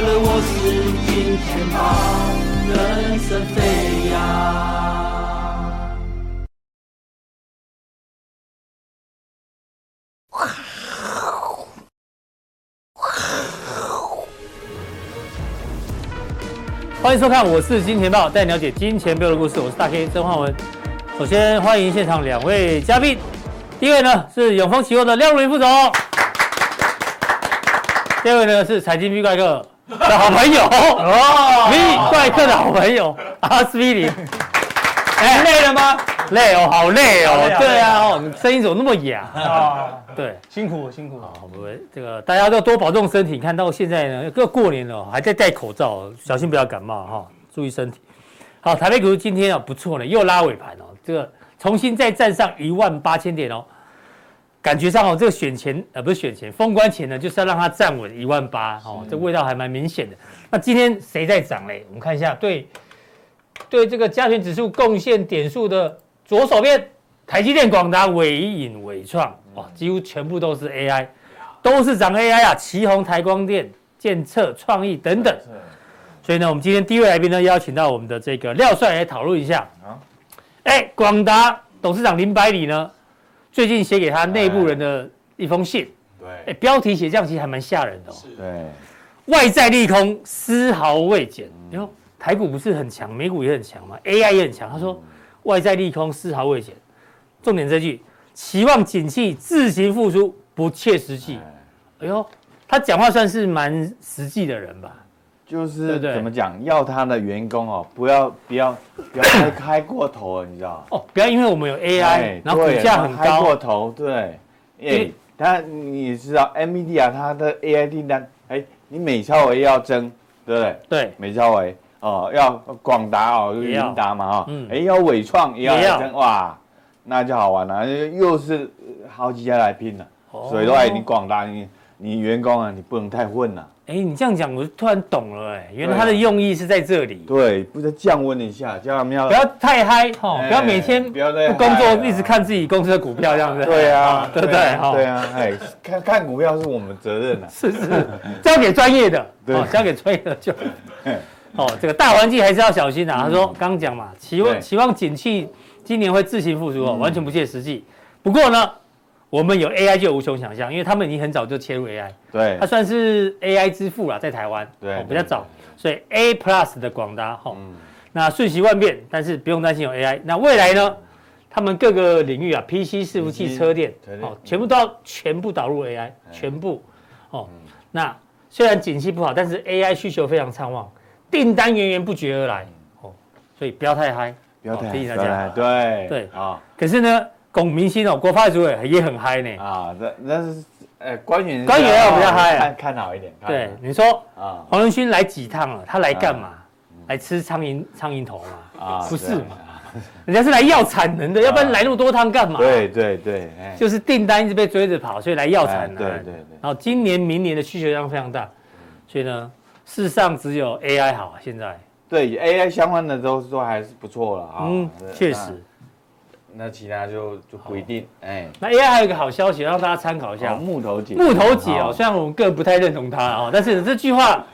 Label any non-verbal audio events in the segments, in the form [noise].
了我是金钱豹，人生飞扬。欢迎收看，我是金钱豹，带你了解金钱背后的故事。我是大 K 曾焕文。首先欢迎现场两位嘉宾，第一位呢是永丰期货的廖如林副总，第二位呢是财经 V 怪客 [laughs] 的好朋友哦你怪客的好朋友阿斯匹林。哎，累了吗？累哦，好累哦。对啊，哦，声音怎么那么哑啊？对，辛苦辛苦。好，我们这个大家都多保重身体。看到现在呢，各过年了，还在戴口罩，小心不要感冒哈，注意身体。好，台北股市今天啊不错呢，又拉尾盘哦，这个重新再站上一万八千点哦，感觉上哦，这个选前呃不是选前封关前呢，就是要让它站稳一万八哦，这味道还蛮明显的。那今天谁在涨嘞？我们看一下，对。对这个加权指数贡献点数的左手边，台积电、广达、伟影、伟创，哇，几乎全部都是 AI，都是涨 AI 啊！奇宏、台光电、建测、创意等等。所以呢，我们今天第一位来宾呢，邀请到我们的这个廖帅来讨论一下啊。哎，广达董事长林百里呢，最近写给他内部人的一封信。对。哎，标题写这样其实还蛮吓人的哦。对。外在利空丝毫未减。哟。台股不是很强，美股也很强嘛，AI 也很强。他说，外在利空丝毫未减，重点这句，期望景气自行复苏不切实际。哎呦，他讲话算是蛮实际的人吧？就是怎么讲，要他的员工哦，不要不要不要开开过头了，你知道哦，不要因为我们有 AI，然后股价很高，开过头，对。哎，他你知道 NVIDIA 它的 AI 订单，哎，你美超维要争，对不对？对，美超维。哦，要广达哦，云达嘛哈，嗯，哎，要伟创也要争，哇，那就好玩了，又是好几家来拼了，所以说哎，你广达你你员工啊，你不能太混了。哎，你这样讲，我突然懂了，哎，原来他的用意是在这里。对，不是降温一下，叫他们要不要太嗨哈，不要每天不要在工作，一直看自己公司的股票这样子。对啊，[laughs] 对不对？对啊，哎，看看股票是我们责任啊，[laughs] 是是，交给专业的，[laughs] 对，交给专业的就。哦，这个大环境还是要小心、啊。他说刚刚讲嘛，期望期望景气今年会自行复苏哦，完全不切实际。不过呢，我们有 AI 就有无穷想象，因为他们已经很早就切入 AI，对，它算是 AI 之父了，在台湾，对，比较早，所以 A Plus 的广达，哈，那瞬息万变，但是不用担心有 AI。那未来呢，他们各个领域啊，PC、伺服器、车电，哦，全部都要全部导入 AI，全部，哦，那虽然景气不好，但是 AI 需求非常畅旺。订单源源不绝而来，哦，所以不要太嗨，不要太嗨，对。对。啊。可是呢，龚明星哦，国发会主委也很嗨呢。啊，那那是呃官员，官员要比较嗨，看看好一点。对，你说啊，黄仁勋来几趟了？他来干嘛？来吃苍蝇苍蝇头嘛？啊，不是嘛？人家是来要产能的，要不然来那么多趟干嘛？对对对，就是订单一直被追着跑，所以来要产能。对对对。然后今年明年的需求量非常大，所以呢。世上只有 AI 好，现在对 AI 相关的都说还是不错了啊。嗯，确实。那其他就就不一定。哎，那 AI 还有一个好消息，让大家参考一下。木头姐，木头姐哦，虽然我们个人不太认同她哦，但是这句话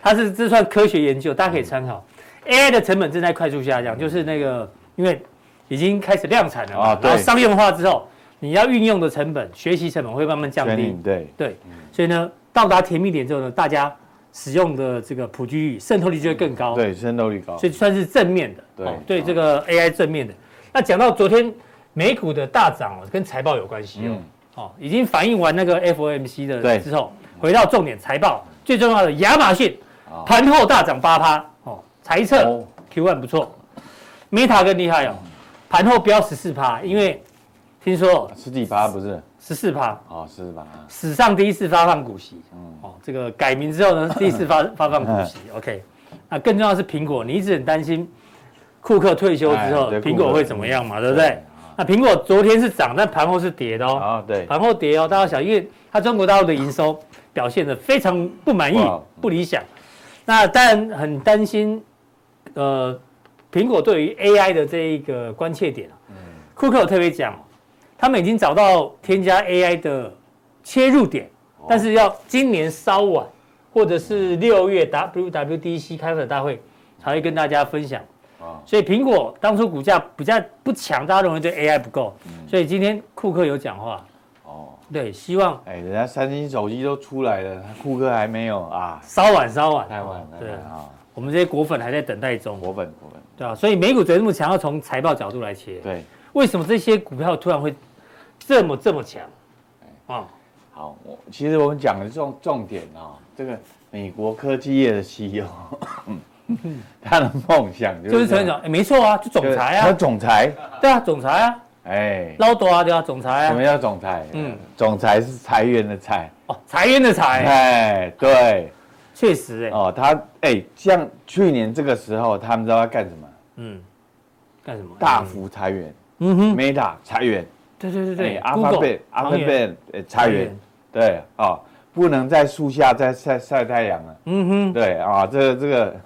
它是这算科学研究，大家可以参考。AI 的成本正在快速下降，就是那个因为已经开始量产了嘛，然后商用化之后，你要运用的成本、学习成本会慢慢降低。对对，所以呢，到达甜蜜点之后呢，大家。使用的这个普及率、渗透率就会更高，对，渗透率高，所以算是正面的，对，对这个 AI 正面的。那讲到昨天美股的大涨哦，跟财报有关系哦，哦，已经反映完那个 FOMC 的之后，回到重点财报，最重要的亚马逊盘后大涨八趴哦，财测 Q1 不错，Meta 更厉害哦，盘后飙十四趴，因为听说十几趴不是。十四趴。哦，十四趴，史上第一次发放股息，嗯，哦，这个改名之后呢，第一次发 [laughs] 发放股息，OK，那更重要的是苹果，你一直很担心库克退休之后苹果会怎么样嘛，对不对？那苹果昨天是涨，但盘后是跌的哦，啊，对，盘后跌哦，大家想，因为它中国大陆的营收表现的非常不满意，不理想，那当然很担心，呃，苹果对于 AI 的这一个关切点库克有特别讲。他们已经找到添加 AI 的切入点，但是要今年稍晚，或者是六月 WWDC 开发者大会才会跟大家分享。所以苹果当初股价比较不强，大家认为对 AI 不够，所以今天库克有讲话。哦，对，希望哎，人家三星手机都出来了，库克还没有啊，稍晚稍晚，太晚了。对啊，我们这些果粉还在等待中。果粉果粉，对啊，所以美股昨天这么强，要从财报角度来切。对，为什么这些股票突然会这么这么强？啊，好，我其实我们讲的重重点啊，这个美国科技业的 CEO。[laughs] [laughs] 他的梦想就是成长，哎，没错啊，就总裁啊，他总裁，对啊，总裁啊，哎，捞多啊，对啊，总裁啊，什么叫总裁？嗯，总裁是裁员的裁，哦，裁员的裁，哎，对，确实，哎，哦，他，哎，像去年这个时候，他们知道要干什么？嗯，干什么？大幅裁员，嗯哼，Meta 裁员，对对对对，Alphabet，Alphabet 裁员，对，哦，不能在树下再晒晒太阳了，嗯哼，对啊，这个这个。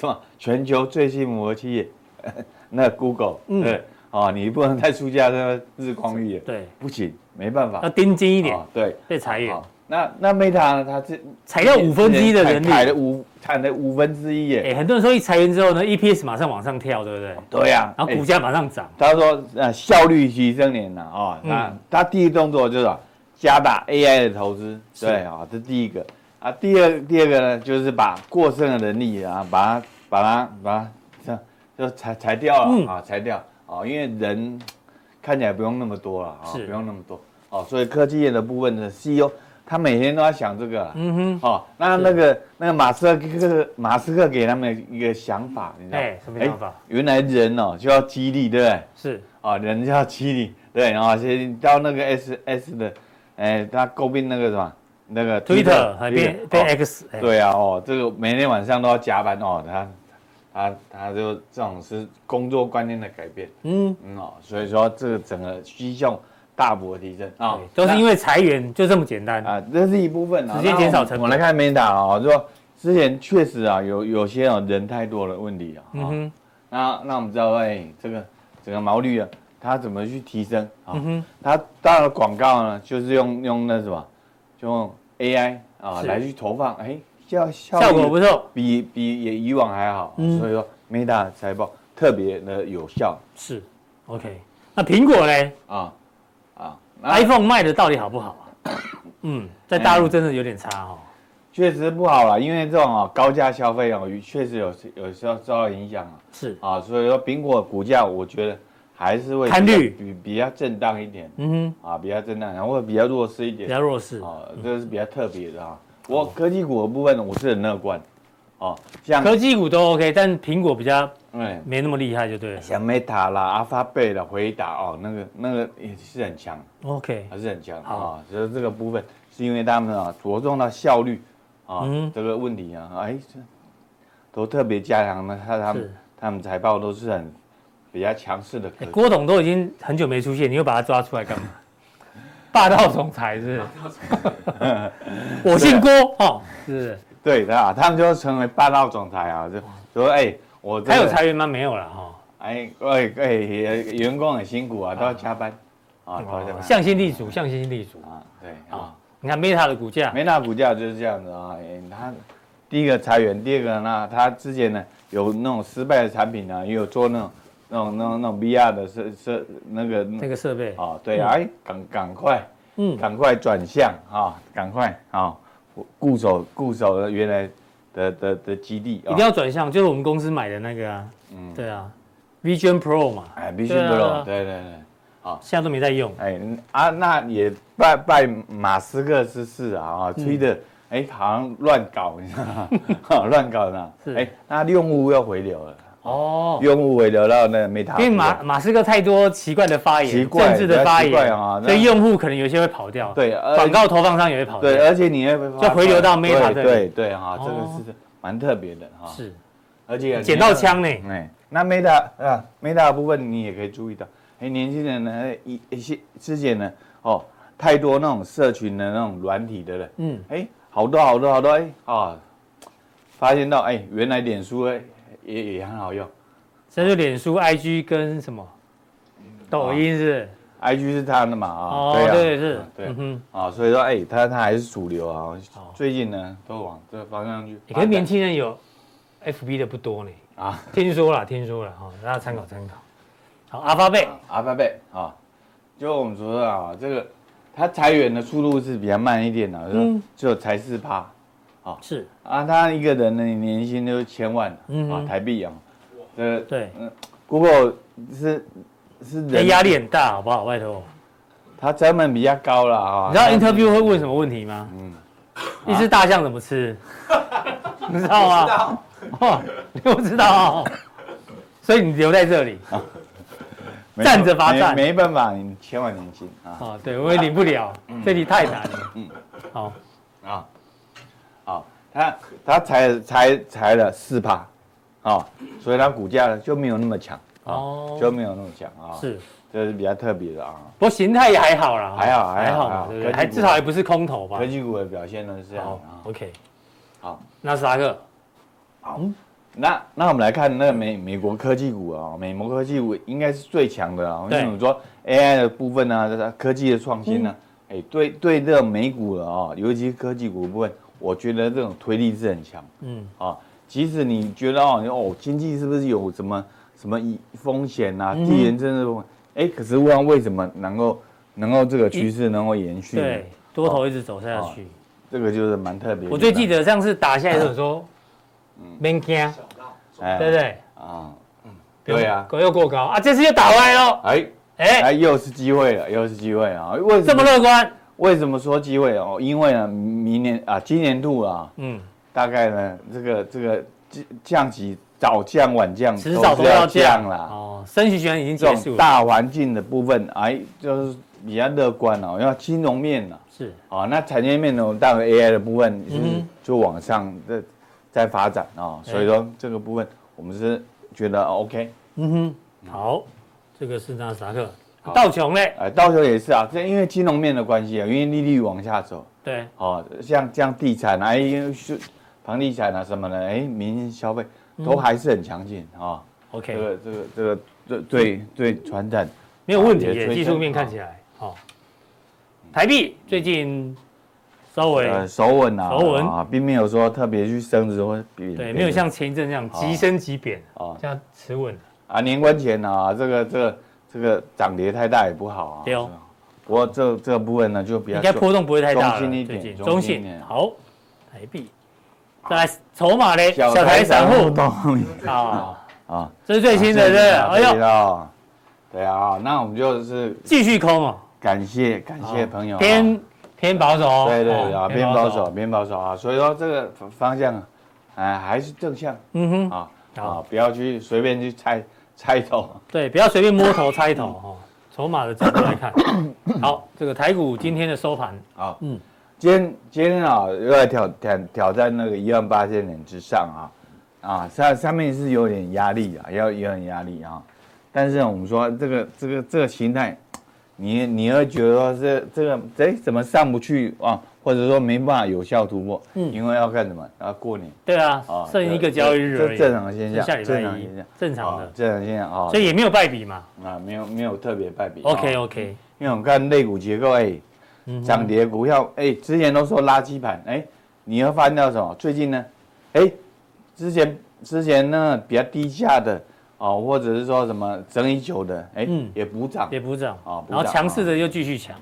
是吧？全球最新模合企业，[laughs] 那 Google，嗯、对，哦，你不能再出价那个日光浴，对，不行，没办法，要盯紧一点，哦、对，被裁员。那那 Meta 呢？它是裁掉五分之一的人力，裁了五，裁了五分之一耶。哎，很多人说一裁员之后呢，EPS 马上往上跳，对不对？对呀、啊，然后股价马上涨。他说，呃，效率提升年了啊，那、哦、他、嗯、第一个动作就是加大 AI 的投资，对啊，这第一个啊。第二第二个呢，就是把过剩的人力啊，把它。把它把它这样就裁裁掉了、嗯、啊，裁掉啊，因为人看起来不用那么多了啊，不用那么多哦，所以科技业的部分的 CEO 他每天都在想这个，嗯哼，哦，那那个那个马斯克马斯克给他们一个想法，你知道吗？什么想法？原来人哦就要激励，对不对？是啊，人就要激励，对，然后先到那个 S S 的，哎，他诟病那个什么？那个 Twitter 还变变 X，对啊，哦，这个每天晚上都要加班哦，他。他他就这种是工作观念的改变，嗯嗯哦，所以说这个整个需求大幅的提升啊，都是因为裁员，就这么简单啊，这是一部分啊，直接减少成本。我来看 Meta 啊，就说之前确实啊有有些哦人太多的问题啊，嗯哼，那那我们知道哎，这个整个毛利啊，它怎么去提升啊？嗯哼，它当然广告呢，就是用用那什么，就用 AI 啊来去投放，哎。效效果不错，比比也以往还好，嗯、所以说 Meta 财报特别的有效。是，OK。那苹果呢？啊啊，iPhone 卖的到底好不好啊？[coughs] 嗯，在大陆真的有点差哦。确实不好了，因为这种啊高价消费哦，确实有有时候受到影响啊。是啊，所以说苹果股价我觉得还是会比比比较震荡一点。嗯哼，啊比较震荡，然后比较弱势一点。比较弱势啊，这是比较特别的啊。我科技股的部分，我是很乐观，哦，像科技股都 OK，但苹果比较，哎，没那么厉害，就对了。像 Meta 啦、Alphabet 的回答哦，那个那个也是很强，OK，还是很强啊。所以这个部分是因为他们啊着重到效率啊这个问题啊，哎，都特别加强了，他他们他们财报都是很比较强势的。郭董都已经很久没出现，你又把他抓出来干嘛？[laughs] 霸道总裁是，是，[laughs] 我姓郭哦，是，对的啊，他们就成为霸道总裁啊，就说哎，我还有裁员吗？没有了哈，哎哎哎，员工很辛苦啊，都要加班啊，向心力主，向心力主啊，对啊，你看 Meta 的股价，Meta 股价就是这样子啊，哎，他第一个裁员，第二个呢，他之前呢有那种失败的产品呢，也有做那种。那种、那种、那种 VR 的设设那个那个设备。啊，对啊，哎，赶赶快，嗯，赶快转向啊，赶快啊，固守固守原来的的的基地，一定要转向，就是我们公司买的那个啊，嗯，对啊，Vision Pro 嘛，哎，Vision Pro，对对对，啊，现在都没在用，哎啊，那也拜拜马斯克之赐啊，啊，吹的，哎，好像乱搞，你知道吗？[laughs] 乱搞呢，哎，那用户又回流了。哦，用户回流到那个 Meta，因为马马斯克太多奇怪的发言，政治的发言啊，所以用户可能有些会跑掉。对，广告投放商也会跑掉。对，而且你也就回流到 Meta 这里。对对哈，这个是蛮特别的哈。是，而且捡到枪呢。哎，那 Meta 啊，Meta 的部分你也可以注意到，哎，年轻人呢一一些之前呢，哦，太多那种社群的那种软体的了。嗯，哎，好多好多好多哎啊，发现到哎，原来脸书哎。也也很好用，这就脸书、IG 跟什么，抖音是，，IG 是？他的嘛啊，哦，对对是，对，啊，所以说哎，他他还是主流啊，最近呢都往这个方向去。可是年轻人有 FB 的不多呢。啊，听说了听说了哈，大家参考参考。好，阿发贝，阿发贝啊，就我们说啊，这个他裁员的速度是比较慢一点的，嗯，只有才四趴，啊是啊，他一个人的年薪都千万啊台币啊，呃对，嗯，Google 是是人压力很大，好不好？外头，他成本比较高了啊。你知道 interview 会问什么问题吗？嗯，一只大象怎么吃？[laughs] 你知道吗？知道，你不知道，所以你留在这里。[laughs] 站着罚站，没办法，你千万年薪啊！哦，对，我也领不了，这里太难了。嗯，好，啊，好，他他裁裁裁了四趴，啊，所以他股价呢就没有那么强，哦，就没有那么强啊。是，这是比较特别的啊。不过形态也还好啦，还好还好，对不对？还至少还不是空头吧？科技股的表现呢是这样。OK，好，纳斯达克，好。那那我们来看那个美美国科技股啊，美国科技股应该是最强的啊。为什么说 AI 的部分呢？科技的创新呢？哎，对对，这个美股了啊，尤其是科技股的部分，我觉得这种推力是很强。嗯啊，即使你觉得哦哦，经济是不是有什么什么风险啊？地缘政治部分，哎，可是问为什么能够能够这个趋势能够延续？对，多头一直走下去，这个就是蛮特别。我最记得上次打下来的时候。免惊，对不对？啊，嗯，对啊，狗又过高啊，这次又打歪了。哎哎哎，又是机会了，又是机会啊！为什么这么乐观？为什么说机会哦？因为呢，明年啊，今年度啊，嗯，大概呢，这个这个降降息早降晚降，迟早都要降了。哦，升息循已经结束了。大环境的部分，哎，就是比较乐观哦。因为金融面呢，是哦，那产业面呢，当然 AI 的部分是就往上的。在发展啊，所以说这个部分我们是觉得 OK。嗯哼，好，这个是纳斯达克，道琼嘞，哎，道琼也是啊，这因为金融面的关系啊，因为利率往下走，对，哦，像这样地产啊，因为是房地产啊什么的，哎，民营消费都还是很强劲啊。OK，这个这个这个对对对，传产没有问题，技术面看起来好。台币最近。稍微呃守稳啊，手稳啊，并没有说特别去升值或贬。对，没有像前一阵这样急升急贬啊，这样持稳啊。年关前啊，这个这个这个涨跌太大也不好啊。对哦。不过这这个部分呢，就比较应该波动不会太大了。中性一点，中性。好，台币。再来筹码嘞，小台散户。啊啊，这是最新的，对。哎呦。对啊，那我们就是继续空哦。感谢感谢朋友。偏。偏保守，对对啊，偏保守，偏保守啊，所以说这个方向啊，哎，还是正向，嗯哼，啊啊，不要去随便去猜猜头，对，不要随便摸头猜头 [laughs] 哈。筹码的角度来看，[coughs] 好，这个台股今天的收盘，啊，嗯，今天今天啊，又来挑挑挑战那个一万八千点之上啊，啊，上上面是有点压力啊，要有点压力啊，但是我们说这个这个这个形态。你你会觉得说这这个哎怎么上不去啊？或者说没办法有效突破？嗯，因为要干什么？要过年。对啊，剩一个交易日而已。正常的现象，正常现象，正常的正常现象啊。所以也没有败笔嘛。啊，没有没有特别败笔。OK OK。因为我们看类股结构，哎，涨跌股票，哎，之前都说垃圾盘，哎，你要发现到什么？最近呢，哎，之前之前呢比较低价的。哦，或者是说什么整理久的，哎，也补涨，也补涨啊，然后强势的又继续强，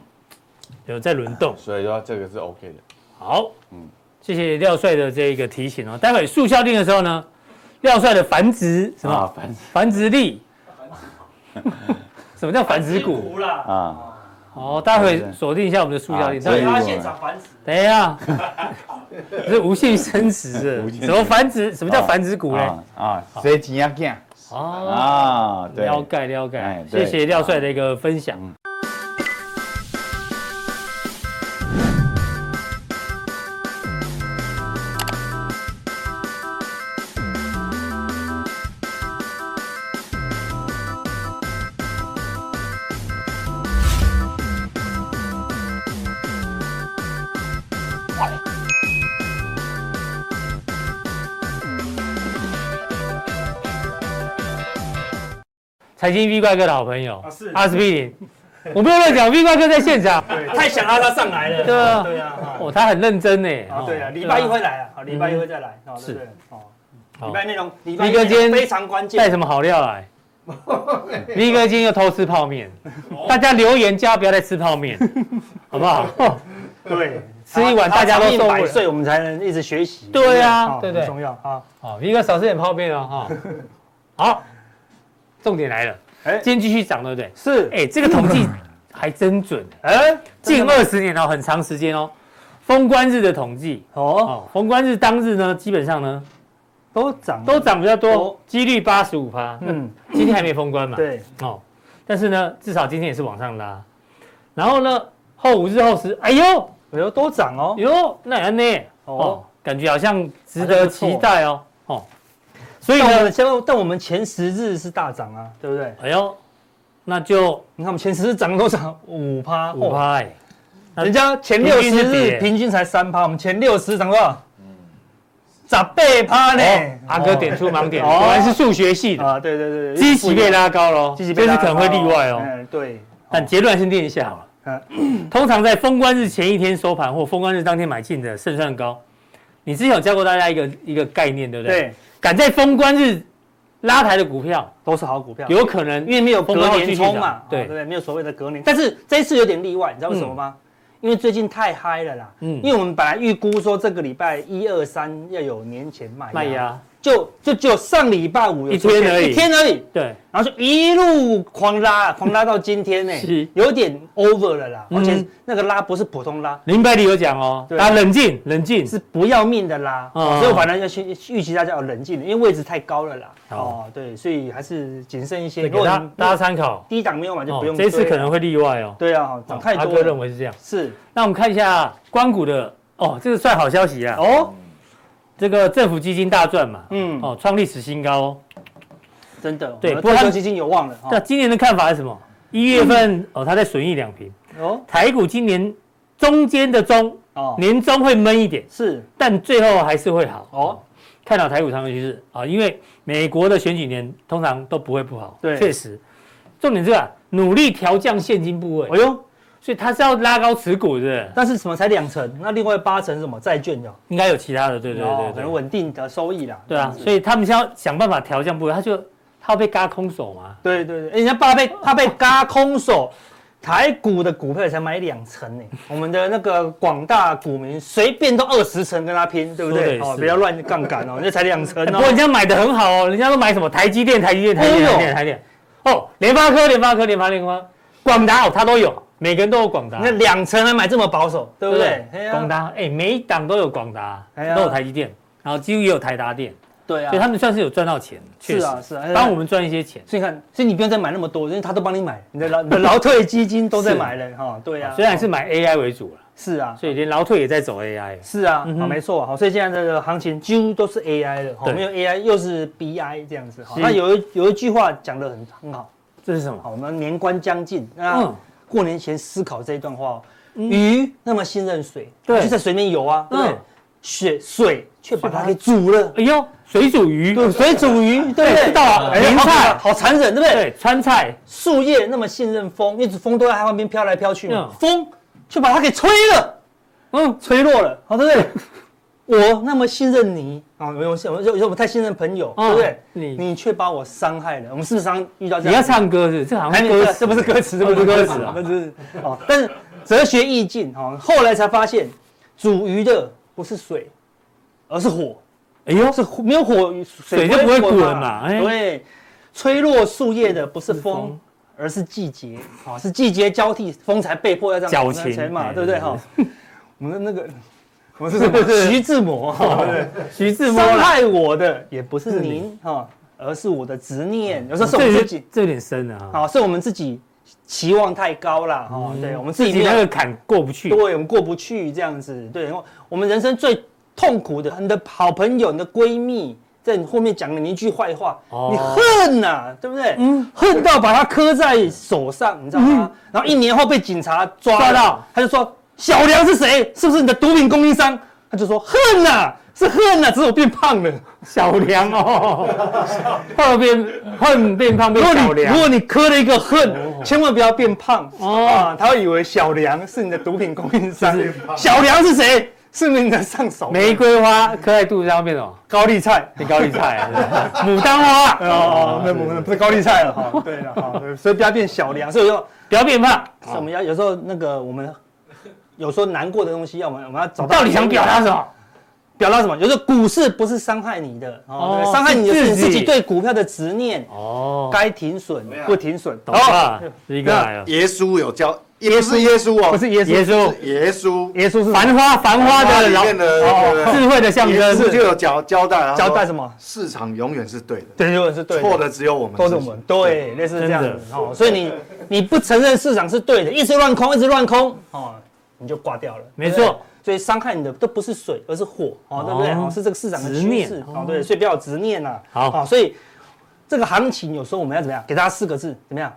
有在轮动，所以说这个是 OK 的。好，嗯，谢谢廖帅的这一个提醒哦。待会速效定的时候呢，廖帅的繁殖什么繁繁殖力？[laughs] 什么叫繁殖股啊？好，待会锁定一下我们的速效定，等下现场繁殖。等一下，[laughs] 是无性生殖的，[laughs] 什么繁殖？什么叫繁殖股呢？啊，谁几样干？啊，了解了解，谢谢廖帅的一个分享。财经 V 怪哥的好朋友，是。阿司匹林，我没有乱讲，V 怪哥在现场，对，太想让他上来了，对啊，对啊，哦，他很认真呢，啊，对啊，礼拜一会来啊，好，礼拜一会再来，是，哦，礼拜内容，V 哥今天非常关键，带什么好料来？[laughs] V 哥今天又偷吃泡面，大家留言加不要再吃泡面，[laughs] 好不好？对。吃一碗，大家都百岁，我们才能一直学习。对啊，对对，重要啊！好，一个少吃点泡面哦，哈。[laughs] 好，重点来了，哎，今天继续涨，对不对？是，哎，这个统计还真准，[coughs] 哎，近二十年哦，很长时间哦，封关日的统计哦，封关日当日呢，基本上呢都涨，都涨比较多，几率八十五趴。嗯，今天还没封关嘛？对，哦，但是呢，至少今天也是往上拉，然后呢，后五日后十，哎呦。哎呦，都涨哦！哟，那安呢？哦，感觉好像值得期待哦。哦，所以呢，像但我们前十日是大涨啊，对不对？哎呦，那就你看我们前十日涨多少？五趴，五趴哎。人家前六十日平均才三趴，我们前六十涨多少？嗯，十八趴呢。阿哥点出盲点，果然是数学系的啊。对对对，基期被拉高了，这是可能会例外哦。对，但结论先定一下好了。通常在封关日前一天收盘或封关日当天买进的胜算高。你之前有教过大家一个一个概念，对不对？对。赶在封关日拉抬的股票都是好股票，有可能因为没有隔年冲嘛，对对，没有所谓的隔年。但是这一次有点例外，你知道为什么吗？因为最近太嗨了啦。嗯。因为我们本来预估说这个礼拜一二三要有年前卖卖压。就就就上礼拜五一天而已，一天而已。对，然后就一路狂拉，狂拉到今天呢，[laughs] 是有点 over 了啦。而且那个拉不是普通拉，林百里有讲哦，啊，冷静，冷静，是不要命的拉。所以我反正要去预期大家要冷静，因为位置太高了啦。哦，对，所以还是谨慎一些。给大大家参考，低档没有买就不用。这次可能会例外哦。对啊，涨太多。阿哥认为是这样。是，那我们看一下官股的哦，这个算好消息啊。哦。这个政府基金大赚嘛，嗯，哦，创历史新高哦，真的，对，不过基金有望了。那今年的看法是什么？一月份哦，它在损益两平哦，台股今年中间的中哦，年终会闷一点是，但最后还是会好哦。看到台股长期趋势啊，因为美国的选举年通常都不会不好，对，确实。重点是啊，努力调降现金部位。哎呦。所以它是要拉高持股，的？但是什么才两成？那另外八成是什么债券的？应该有其他的，对对对对，可能稳定的收益啦。对啊，所以他们先要想办法调降部位，他就他要被嘎空手嘛。对对对，人家怕被怕被嘎空手，台股的股票才买两成呢。[laughs] 我们的那个广大股民随便都二十成跟他拼，对不对？哦，不要乱杠杆哦，人家才两成哦。不过人家买的很好哦，人家都买什么台积电、台积电、台积电、台积电。哦，联发科、联发科、联发联发，广达哦，他都有。每个人都有广达，那两层还买这么保守，对不对？广达，哎，每一档都有广达，都有台积电，然后几乎也有台达电，对啊，所以他们算是有赚到钱，是啊是啊，帮我们赚一些钱。所以看，所以你不用再买那么多，因为他都帮你买，你的劳 [laughs] 你的劳退基金都在买了哈，对啊，虽然是买 AI 为主了，是啊，所以连劳退也在走 AI，是啊，好没错，好，所以现在这个行情几乎都是 AI 的，好，没有 AI 又是 BI 这样子，好，那有一有一句话讲的很很好，这是什么？好，我们年关将近，嗯。过年前思考这一段话，鱼那么信任水，就在水面游啊，对不对？水水却把它给煮了，哎呦，水煮鱼，水煮鱼，对。不对？到了，年菜。好残忍，对不对？对，川菜，树叶那么信任风，一直风都在它旁边飘来飘去嘛，风却把它给吹了，嗯，吹落了，好，对不对？我那么信任你啊，没有信，我我我太信任朋友，对不对？你你却把我伤害了。我们事实上遇到这样，你要唱歌是？这好像歌，这不是歌词，这不是歌词啊，这是哦。但是哲学意境哈，后来才发现，煮鱼的不是水，而是火。哎呦，是没有火，水就不会滚嘛。对，吹落树叶的不是风，而是季节啊，是季节交替，风才被迫要这样矫情嘛，对不对哈？我们的那个。我是什么？[laughs] 徐志摩哈，徐志摩伤害我的也不是您哈，而是我的执念。有时候是我们自己，这有点深啊。好，是我们自己期望太高了哈。对，我们自己那个坎过不去。对，我们过不去这样子。对，我们人生最痛苦的，你的好朋友、你的闺蜜，在你后面讲了你一句坏话，你恨呐，对不对？嗯，恨到把它磕在手上，你知道吗？然后一年后被警察抓到，他就说。小梁是谁？是不是你的毒品供应商？他就说恨呐，是恨呐，只是我变胖了。小梁哦，后变恨变胖变小梁。如果你磕了一个恨，千万不要变胖哦，他会以为小梁是你的毒品供应商。小梁是谁？是不是你的上手。玫瑰花磕在肚子上变什么？高丽菜，变高丽菜，[laughs] 牡丹花哦，那不不是高丽菜了哈。对了哈，所以不要变小梁，所以说不要变胖。我们要有时候那个我们有时候难过的东西，要我们我们要找到。到底想表达什么？表达什么？有时候股市不是伤害你的哦，伤害你的是你自己对股票的执念哦。该停损不停损，懂吧？一个来了。耶稣有教，耶稣耶稣哦，不是耶稣，耶稣耶稣耶稣是繁花繁花的里面的智慧的象征，就有交交代交代什么？市场永远是对的，对，永远是对的，错的只有我们，都是我们，对，类似这样子哦。所以你你不承认市场是对的，一直乱空，一直乱空哦，你就挂掉了，没错。所以伤害你的都不是水，而是火，哦，对不对？哦，是这个市场的趋势，哦，对，所以不要有执念呐。好，所以这个行情有时候我们要怎么样？给大家四个字，怎么样？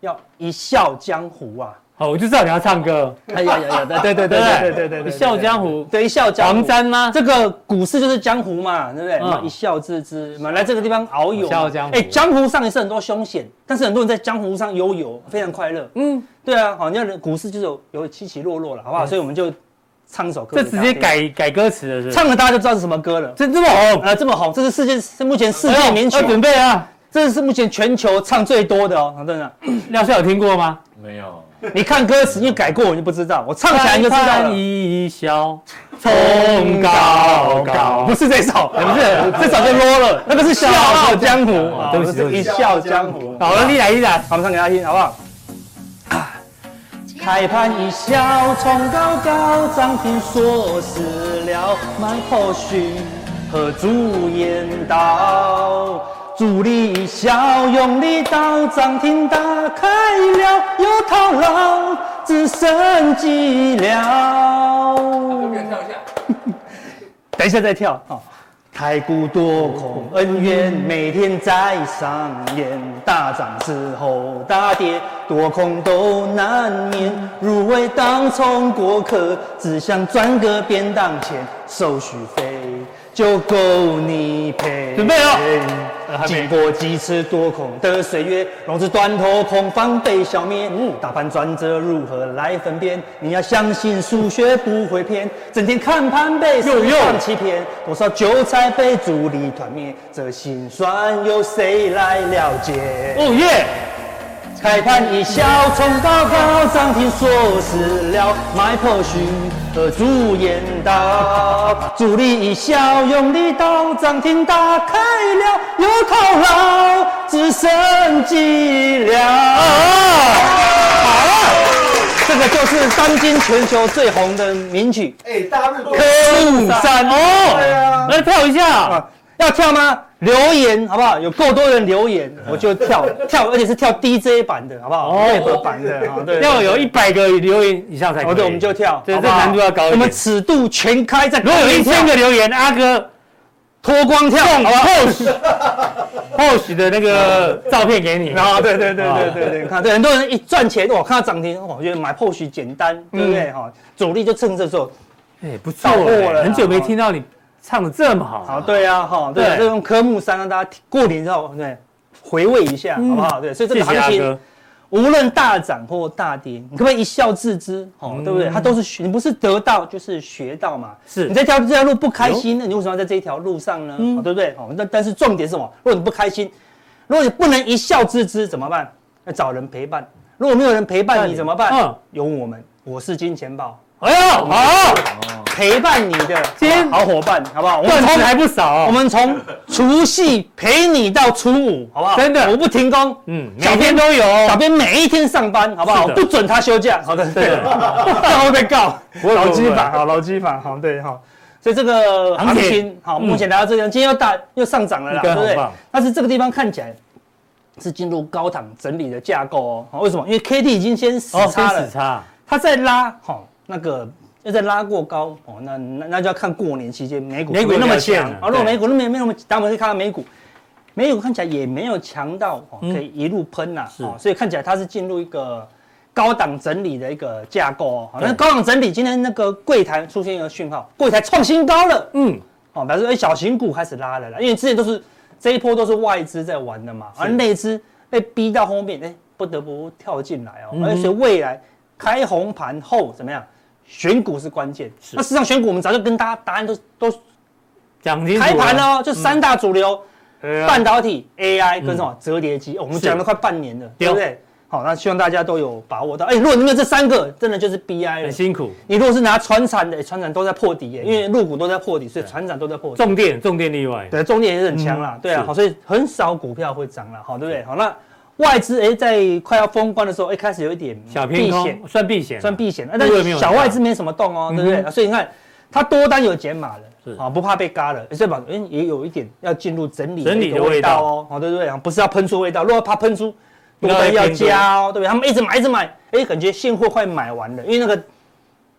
要一笑江湖啊！好，我就知道你要唱歌。哎呀呀呀，[laughs] 对对对对对对对，笑江湖。对，一笑江湖。黄沾吗？这个股市就是江湖嘛，对不对？一笑置之嘛，来这个地方遨游。笑江湖。哎，江湖上也是很多凶险，但是很多人在江湖上悠游，非常快乐。嗯，对啊，好，你看股市就是有起起落落了，好不好？所以我们就唱一首歌。这直接改改歌词了，是？唱了大家就知道是什么歌了。这这么红？啊，这么红。这是世界是目前世界。准备啊！这是目前全球唱最多的哦，真的。[coughs] 廖帅有听过吗？没有。[laughs] 你看歌词，你改过你就不知道。我唱起来你就知道了。一笑冲高高，不是这首，不是这首就 low 了。那个是笑傲江湖，都是一笑江湖。好了，你来一来，我们唱给他听，好不好？开盘一笑，冲高高，涨停锁死了，卖破虚和主言道，主力一笑，用力到涨停打开了，有套牢，只剩寂寥。[laughs] 等一下再跳啊！太古多空恩怨，每天在上演。大涨之后大跌，多空都难免。入围当冲过客，只想赚个便当钱，手续费。就够你赔。准备哦。经过几次多空的岁月，融资断头，空方被消灭。嗯，大盘转折如何来分辨？你要相信数学不会骗，整天看盘被市场欺骗，多少韭菜被主力团灭，这心酸由谁来了解？哦耶！开盘一笑，冲高高，涨停锁死了，卖破虚和主言道，主力一笑，用力刀涨停打开了，有套牢，只剩寂寥。好了，这个就是当今全球最红的名曲。哎，大陆科目三哦，来跳一下，要跳吗？留言好不好？有够多人留言，我就跳跳，而且是跳 DJ 版的，好不好？配合版的啊，对，要有一百个留言以上才可以。对，我们就跳，对，这难度要高一点。我们尺度全开，在如果有一千个留言，阿哥脱光跳，好吧？pose [laughs] 的那个照片给你。啊，对对对对对对，看，对很多人一赚钱，我看到涨停，我觉得买 pose 简单，对不对？哈，主力就趁这时候，哎，不错了，很久没听到你。唱的这么好，好对呀，哈，对，这种科目三让大家过年之后对回味一下，好不好？对，所以这个行情无论大涨或大跌，你可不可以一笑置之？哦，对不对？它都是学，你不是得到就是学到嘛。是，你在条这条路不开心，那你为什么要在这一条路上呢？对不对？哦，那但是重点是什么？如果你不开心，如果你不能一笑置之，怎么办？要找人陪伴。如果没有人陪伴你怎么办？嗯，有我们，我是金钱豹。哎呦，好。陪伴你的好伙伴，好不好？我们从还不少，我们从除夕陪你到初五，好不好？真的，我不停工，嗯，每天都有，小编每一天上班，好不好？不准他休假，好的，对，这样会被告，劳基法，好，劳基法，好，对，好，所以这个行情，好，目前来到这边，今天又大又上涨了啦，对不对？但是这个地方看起来是进入高档整理的架构哦，为什么？因为 K D 已经先死叉了，死叉，它在拉，好，那个。要再拉过高哦，那那那就要看过年期间美股美股那么强啊。如果美股那么没那么，当然可以看到美股，美股看起来也没有强到哦，可以一路喷呐。哦，所以看起来它是进入一个高档整理的一个架构哦。那高档整理，今天那个柜台出现一个讯号，柜台创新高了。嗯，哦，表示哎小型股开始拉了啦，因为之前都是这一波都是外资在玩的嘛，而内资被逼到后面，哎，不得不跳进来哦，而且未来开红盘后怎么样，选股是关键。那事实上选股我们早就跟大家答案都都讲清楚，开盘了，就三大主流，半导体、AI 跟什么折叠机，我们讲了快半年了，对不对？好，那希望大家都有把握到。哎，如果你们这三个真的就是 BI 了，很辛苦。你如果是拿船产的，船产都在破底耶，因为入股都在破底，所以船产都在破底。重电，重电例外。对，重电也是很强啦。对啊，好，所以很少股票会涨了，好，对不对？好，那外资哎，在快要封关的时候，一开始有一点小避险，算避险，算避险。但是小外资没什么动哦，对不对？所以你看，它多单有减码了，是啊，不怕被嘎了。所以把哎也有一点要进入整理整理的味道哦，好，对不对？不是要喷出味道，如果怕喷出。多单要加哦，对不对？他们一直买，一直买，哎，感觉现货快买完了，因为那个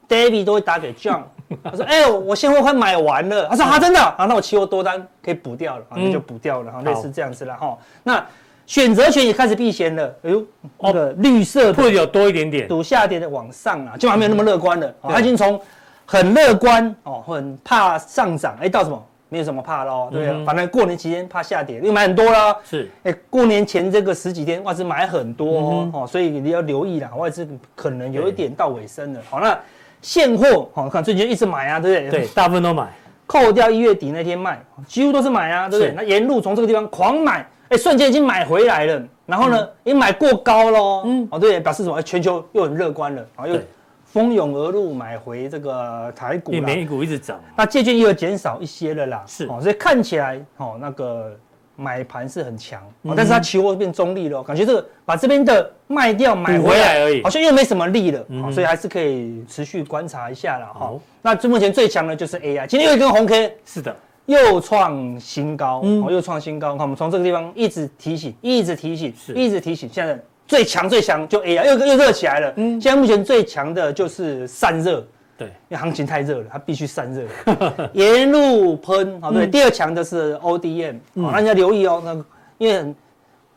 David 都会打给 John，他说：“哎，我现货快买完了。”他说：“啊，真的啊？那我期货多单可以补掉了，那就补掉了，哈，类似这样子了哈。那选择权也开始避险了，哎呦，那个绿色会有多一点点，赌下跌的往上啊，基本上没有那么乐观了，他已经从很乐观哦，很怕上涨，哎，到什么？没有什么怕喽，对啊，反正过年期间怕下跌，因为买很多了。是，哎，过年前这个十几天外资买很多哦，所以你要留意啦，外资可能有一点到尾声了。好，那现货好看最近一直买啊，对不对？对，大部分都买，扣掉一月底那天卖，几乎都是买啊，对不对？那沿路从这个地方狂买，哎，瞬间已经买回来了。然后呢，也买过高喽，嗯，哦对，表示什么？全球又很乐观了，然后又。蜂拥而入买回这个台股，美股一直涨，那借券又减少一些了啦，是。哦，所以看起来哦那个买盘是很强，但是它期货变中立了，感觉这个把这边的卖掉买回来而已，好像又没什么力了，所以还是可以持续观察一下了哈。那目前最强的就是 AI，今天又一根红 K，是的，又创新高，哦又创新高，看我们从这个地方一直提醒，一直提醒，一直提醒，现在。最强最强就 AI 又又热起来了。嗯，现在目前最强的就是散热，对，因为行情太热了，它必须散热，[laughs] 沿路喷。好，对，第二强的是 ODM，好，大家留意哦。那因为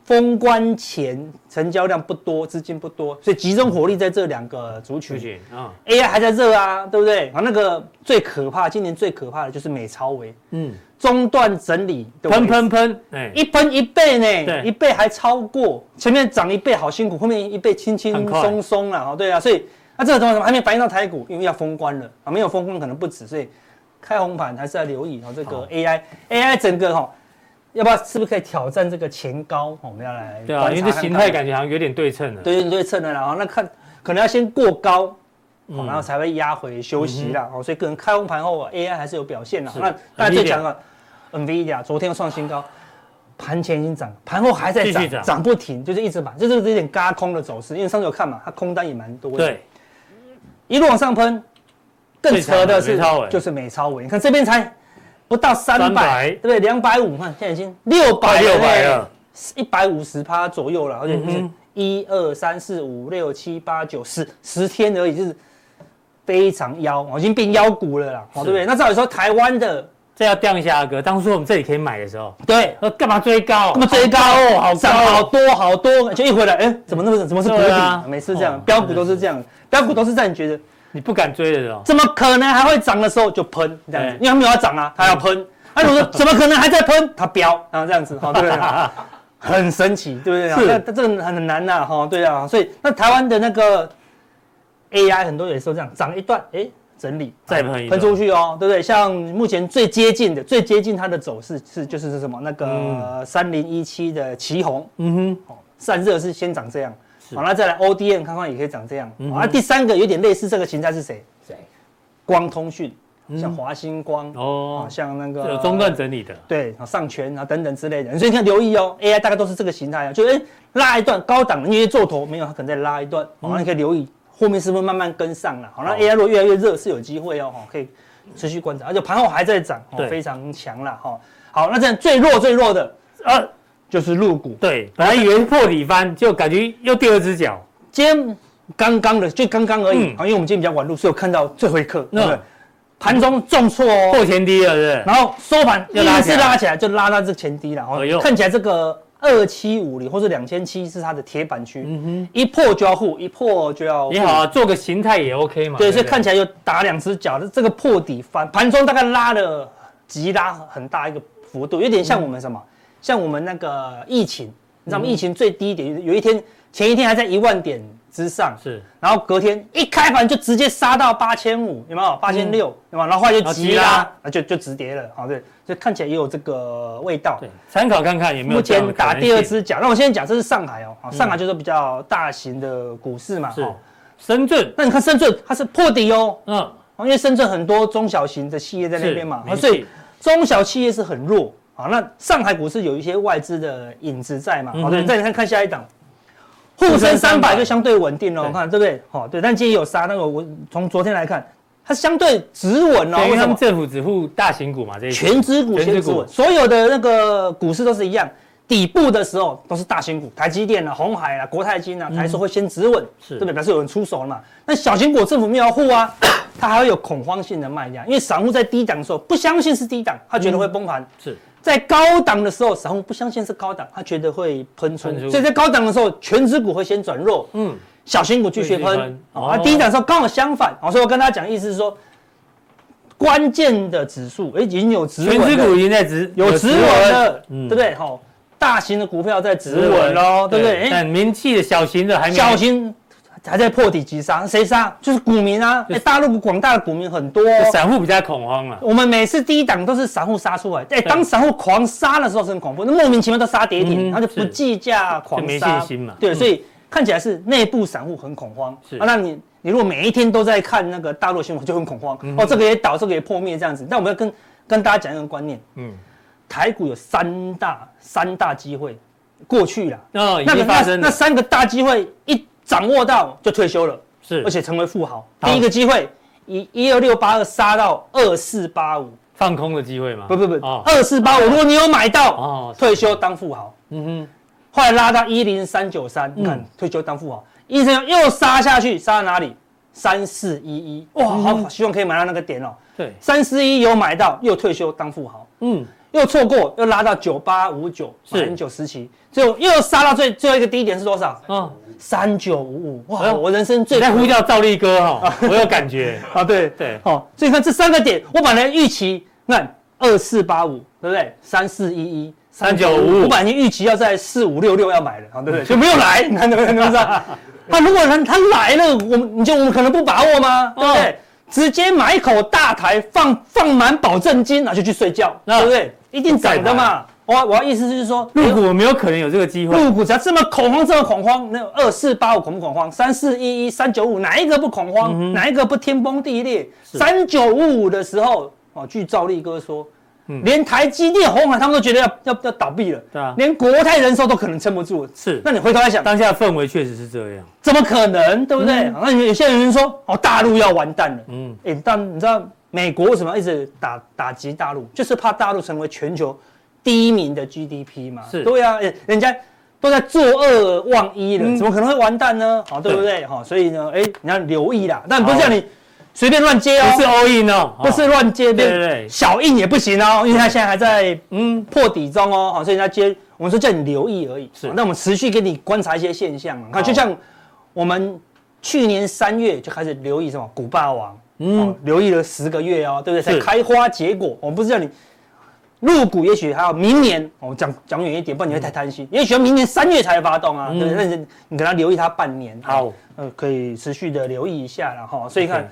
封关前成交量不多，资金不多，所以集中火力在这两个族群。啊，AI 还在热啊，对不对？啊，那个最可怕，今年最可怕的就是美超微。嗯。中断整理，喷喷喷，一喷一倍呢，一倍还超过前面涨一倍好辛苦，后面一倍轻轻松松了，对啊，所以那这个东西还没反映到台股，因为要封关了啊，没有封关可能不止，所以开红盘还是要留意哦。这个 AI，AI 整个哈，要不要是不是可以挑战这个前高？我们要来对啊，因为这形态感觉好像有点对称了，对，有点对称了，然后那看可能要先过高，然后才会压回休息了哦。所以可能开红盘后 AI 还是有表现的，那大家最强的。NVIDIA 昨天又创新高，盘前已经涨，盘后还在涨，涨不停，就是一直买，就是有点嘎空的走势。因为上次有看嘛，它空单也蛮多的，对，一路往上喷。更扯的是，就是美超微，你看这边才不到三百，对不对？两百五，看现在已经六百了，一百五十趴左右了，而且就是一二三四五六七八九十十天而已，就是非常妖，已经变妖股了啦，对不对？那照理说台湾的。这要掉一下哥，当初我们这里可以买的时候，对，说干嘛追高？干嘛追高哦？好涨好多好多，就一回来，哎，怎么那么怎么是谷底？每次这样，标股都是这样，标股都是这样，你觉得你不敢追的哦，怎么可能还会涨的时候就喷这样子？因为它没有要涨啊，它要喷。哎，我说 [laughs] 怎么可能还在喷？它飙，然后这样子，哈，对不对？[laughs] 很神奇，对不对？是，这个很难呐，哈，对啊，所以那台湾的那个 AI 很多也是这样，涨一段，哎。整理再喷一喷出去哦，对不对？像目前最接近的、最接近它的走势是就是是什么？那个三零一七的旗红，嗯哼，哦，散热是先长这样，好，那再来 ODM 看看也可以长这样，啊，第三个有点类似这个形态是谁？谁？光通讯，像华星光哦，像那个有中断整理的，对，上权啊等等之类的，所以你看留意哦，AI 大概都是这个形态啊，就哎拉一段高档，因为做头没有，它可能再拉一段，好，那你可以留意。后面是不是慢慢跟上了？好，那 AI 如果越来越热，是有机会哦，可以持续观察，而且盘后还在涨，对，非常强了哈。好，那这样最弱最弱的呃，就是入股。对，本来以为破底翻，就感觉又第二只脚。今天刚刚的，就刚刚而已。好，因为我们今天比较晚入，所以我看到最后一刻，对不对？盘中重挫哦，破前低了，对不对？然后收盘又拉是，拉起来就拉到这前低了，哦，看起来这个。二七五零或者两千七是它的铁板区，嗯哼，一破就要护，一破就要。你好啊，做个形态也 OK 嘛。对，所以看起来又打两只脚的这个破底翻，盘中大概拉了急拉很大一个幅度，有点像我们什么，像我们那个疫情，你知道吗？疫情最低点有一天前一天还在一万点之上，是，然后隔天一开盘就直接杀到八千五，有没有？八千六，有没有？然后后来就急啦，那就就直跌了，好，对，就看起来也有这个味道，对，参考看看有没有。目前打第二支脚，那我现在讲这是上海哦，上海就是比较大型的股市嘛，是。深圳，那你看深圳它是破底哦，嗯，因为深圳很多中小型的企业在那边嘛，所以中小企业是很弱。好，那上海股市有一些外资的影子在嘛？好，对，再看看下一档，沪深三百就相对稳定了，我，看对不对？好，对，但今天有杀那个，我从昨天来看，它相对止稳哦。因为他们政府只护大型股嘛，这些权值股先止稳，所有的那个股市都是一样，底部的时候都是大型股，台积电啊、红海啊、国泰金啊，台是会先止稳，是对不对？表示有人出手了嘛？那小型股政府没有护啊，[coughs] 它还会有恐慌性的卖压，因为散户在低档的时候不相信是低档，他觉得会崩盘，是。在高档的时候，散户不相信是高档，他觉得会喷出，所以在高档的时候，全指股会先转弱，嗯，小型股继续喷，啊，低档的时候刚好相反，啊，所以我跟大家讲，意思是说，关键的指数，哎，已经有止稳，权值股已经在指，有指稳了，对不对？好，大型的股票在指稳喽，对不对？但名气的小型的还没小型。还在破底急杀，谁杀？就是股民啊！哎，大陆广大的股民很多，散户比较恐慌啊。我们每次第一档都是散户杀出来，哎，当散户狂杀的时候是很恐怖，那莫名其妙都杀跌停，他就不计价狂杀，没信心嘛。对，所以看起来是内部散户很恐慌。是啊，那你你如果每一天都在看那个大陆新闻，就很恐慌。哦，这个也倒，这个也破灭这样子。但我们要跟跟大家讲一个观念，嗯，台股有三大三大机会过去了，哦，那个那那三个大机会一。掌握到就退休了，是，而且成为富豪。第一个机会，一一二六八二杀到二四八五，放空的机会吗？不不不，二四八五，如果你有买到，哦，退休当富豪。嗯哼，后来拉到一零三九三，你看退休当富豪，医生又杀下去，杀到哪里？三四一一，哇，好，希望可以买到那个点哦。对，三四一有买到，又退休当富豪。嗯。又错过，又拉到九八五九，是很久时期，就又杀到最最后一个低点是多少？嗯，三九五五。哇，我人生最在呼叫赵力哥哈，[laughs] 我有感觉啊，对对，好，所以看这三个点，我本来预期，那二四八五，对不对？三四一一，三九五五，我本来预期要在四五六六要买的，啊，对不对？就没有来，你看对不对？是不是？[laughs] 他如果他他来了，我们你就我们可能不把握吗？对不对？直接买一口大台，放放满保证金，然后就去睡觉，对不对？一定涨的嘛！我我要意思就是说，入股没有可能有这个机会。入股只要这么恐慌，这么恐慌，那二四八五恐不恐慌？三四一一三九五哪一个不恐慌？哪一个不天崩地裂？三九五五的时候，哦，据赵立哥说，连台积电、鸿海他们都觉得要要要倒闭了，对啊，连国泰人寿都可能撑不住。是，那你回头来想，当下氛围确实是这样，怎么可能？对不对？那有些人说，哦，大陆要完蛋了。嗯，哎，但你知道？美国为什么一直打打击大陆？就是怕大陆成为全球第一名的 GDP 嘛。是，对啊，人家都在作二忘一了，怎么可能会完蛋呢？好，对不对？好，所以呢，哎，你要留意啦。但不是叫你随便乱接哦，不是 all in 哦，不是乱接，对小印也不行哦，因为它现在还在嗯破底中哦。好，所以人家接，我们说叫你留意而已。是，那我们持续给你观察一些现象。看，就像我们去年三月就开始留意什么古霸王。嗯，留意了十个月哦，对不对？才开花结果，我们不是叫你入股，也许还要明年我。讲讲远一点，不然你会太贪心。也许要明年三月才发动啊，对不对？那你可能留意它半年，好，呃，可以持续的留意一下了哈。所以看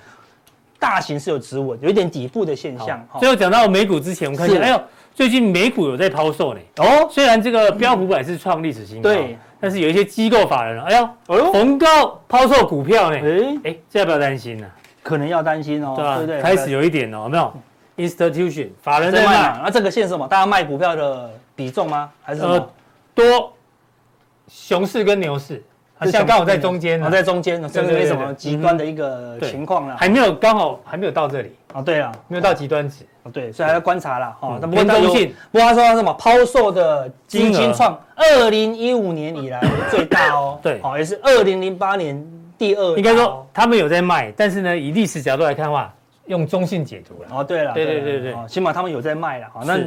大型是有止稳，有一点底部的现象。最后讲到美股之前，我们看一下，哎呦，最近美股有在抛售呢。哦，虽然这个标普百是创历史新高，对，但是有一些机构法人，哎呦，哎呦，逢高抛售股票呢。哎哎，这要不要担心呢？可能要担心哦，对不对？开始有一点哦，有没有？Institution 法人在卖，那这个线是什么？大家卖股票的比重吗？还是什么？多熊市跟牛市，好像刚好在中间，在中间，这个没什么极端的一个情况了，还没有刚好还没有到这里哦，对啊，没有到极端值哦，对，所以还要观察了哈。那不过中性，不过他说什么抛售的基金创二零一五年以来最大哦，对，哦，也是二零零八年。第二，应该说他们有在卖，但是呢，以历史角度来看的话，用中性解读了。哦，对了，对对对对，起码他们有在卖了。好，那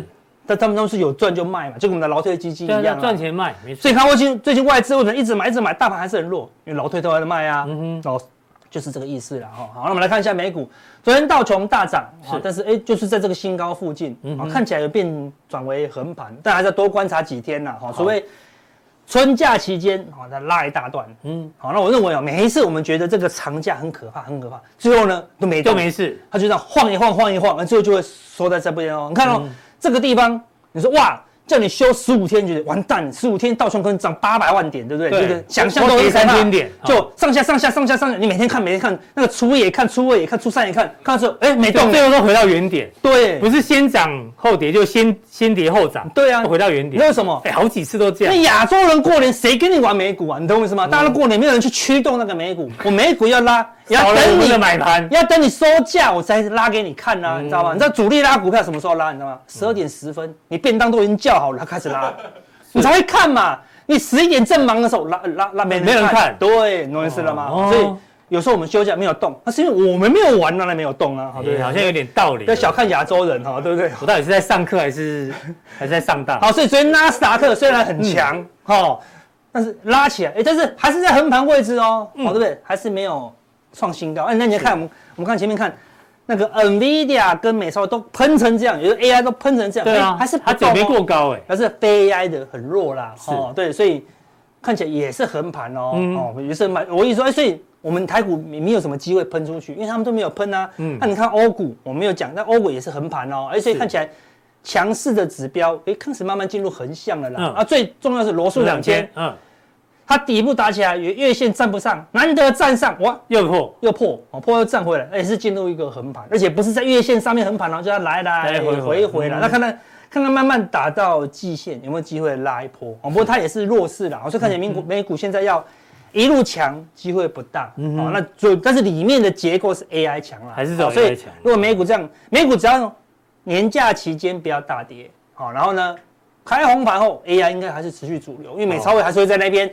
但他们都是有赚就卖嘛，就跟我们的劳退基金一样，赚钱卖，没错。所以看最近最近外资为什么一直买一直买，大盘还是很弱，因为劳退都还在卖啊。嗯哼，哦，就是这个意思了哈。好，那我们来看一下美股，昨天道琼大涨，是，但是哎，就是在这个新高附近，啊，看起来有变转为横盘，但还是要多观察几天呐，哈，除非。春假期间，好，再拉一大段，嗯，好，那我认为啊，每一次我们觉得这个长假很可怕，很可怕，最后呢都没都没事，它就这样晃一晃，晃一晃，那最后就会缩在这边哦。你看哦，嗯、这个地方，你说哇。叫你休十五天，觉得完蛋，十五天道琼可能涨八百万点，对不对？对，就是想象都跌三千点，就上下上下上下上下，你每天看，每天看那个初一也看，初二也看，初三也看，看到时候，哎，没动，最后都回到原点。对，不是先涨后跌，就先先跌后涨。对啊，回到原点。为什么？哎，好几次都这样。那亚洲人过年谁跟你玩美股啊？你懂我意思吗？大家都过年，没有人去驱动那个美股，我美股要拉。[laughs] 要等你的买盘，要等你收价，我才拉给你看啊，你知道吗？你知道主力拉股票什么时候拉？你知道吗？十二点十分，你便当都已经叫好了，他开始拉，[laughs] 你才会看嘛。你十一点正忙的时候拉拉拉，没没人看，对，懂意思了吗？所以有时候我们休假没有动，那是因为我们没有玩，那没有动啊。对，好像有点道理。要小看亚洲人哈，对不对？我到底是在上课还是还是在上当？好，所以昨天纳斯达克虽然很强哈，但是拉起来，哎，但是还是在横盘位置哦，好，对不对？还是没有。创新高，哎，那你看我们，我们看前面看那个 NVIDIA 跟美超都喷成这样，有的 AI 都喷成这样，对啊，还是它准备过高哎，但是非 AI 的很弱啦，哦，对，所以看起来也是横盘哦，哦，也是蛮，我一说，哎，所以我们台股没有什么机会喷出去，因为他们都没有喷啊，嗯，那你看欧股，我没有讲，但欧股也是横盘哦，而且看起来强势的指标，哎，开始慢慢进入横向了啦，啊，最重要是罗素两千，嗯。它底部打起来，月月线站不上，难得站上，哇，又破。又破，哦，破又站回来，也是进入一个横盘，而且不是在月线上面横盘，然后就要来来回回回来，那看看看看慢慢打到季线有没有机会拉一波，哦，不过它也是弱势了，所以看起来美股美股现在要一路强机会不大，哦，那就但是里面的结构是 AI 强了，还是走 AI 强，如果美股这样，美股只要年假期间不要大跌，好，然后呢开红盘后 AI 应该还是持续主流，因为美超微还是会在那边。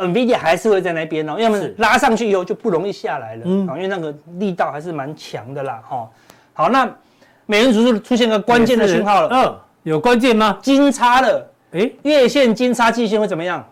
NVIDIA 还是会在那边哦，要么拉上去以后就不容易下来了，嗯，因为那个力道还是蛮强的啦，哈。好，那美元指数出现个关键的讯号了，嗯，有关键吗？金叉了，哎，月线金叉季线会怎么样？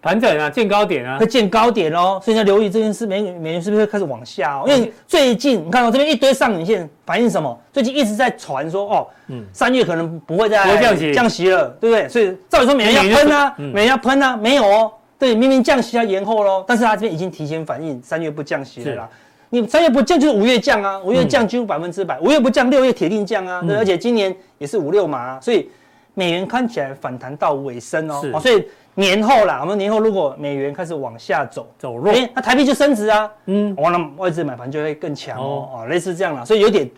盘整啊，见高点啊，会见高点哦，所以要留意这件事，美美元是不是会开始往下哦？因为最近你看到这边一堆上影线，反映什么？最近一直在传说哦，嗯，三月可能不会再降息降息了，对不对？所以照理说美元要喷啊，美元要喷啊，没有哦。对，明明降息要延后喽，但是他这边已经提前反应，三月不降息了啦。你三月不降就是五月降啊，五月降几乎百分之百，五月不降六月铁定降啊。对，而且今年也是五六码，所以美元看起来反弹到尾声哦。所以年后啦，我们年后如果美元开始往下走走弱，哎，那台币就升值啊。嗯，完了外资买盘就会更强哦，哦，类似这样啦，所以有点。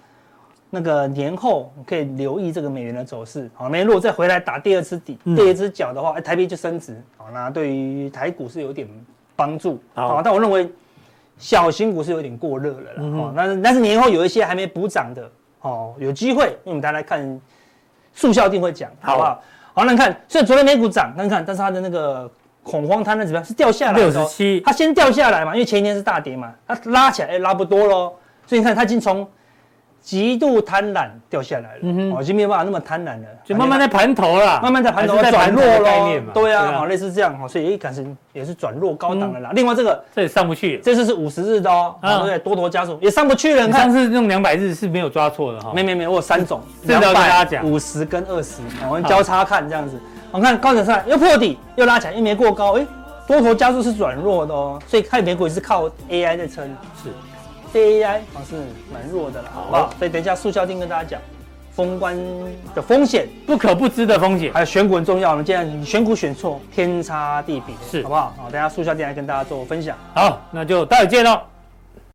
那个年后可以留意这个美元的走势，好，美元如果再回来打第二次底，第二只脚的话，哎，台币就升值，好，那对于台股是有点帮助，好，但我认为小型股是有点过热了啦，哦，但是但是年后有一些还没补涨的，哦，有机会，因为我们大家来看速效定会讲，好。不好？好，那你看，所以昨天美股涨，看看，但是它的那个恐慌贪的指标是掉下来的，六十七，它先掉下来嘛，因为前一天是大跌嘛，它拉起来，哎，拉不多喽，所以你看它已经从。极度贪婪掉下来了，嗯哼，已经没有办法那么贪婪了，就慢慢在盘头了，慢慢在盘头转弱了，对啊，好，类似这样哈，所以一开始也是转弱高档的啦。另外这个这也上不去，这次是五十日的哦，对不对？多头加速也上不去了。你看。上次用两百日是没有抓错的哈，没没没，我有三种，两百、五十跟二十，我们交叉看这样子。我看高点上来又破底又拉起来，又没过高，哎，多头加速是转弱的哦，所以看美股也是靠 AI 在撑，是。AI 还是蛮弱的了，好不好？所以等一下速效定跟大家讲，封关的风险，不可不知的风险，还有选股很重要。我们既然你选股选错，天差地别，是好不好？好，等下速效定来跟大家做分享。好，那就待会见喽。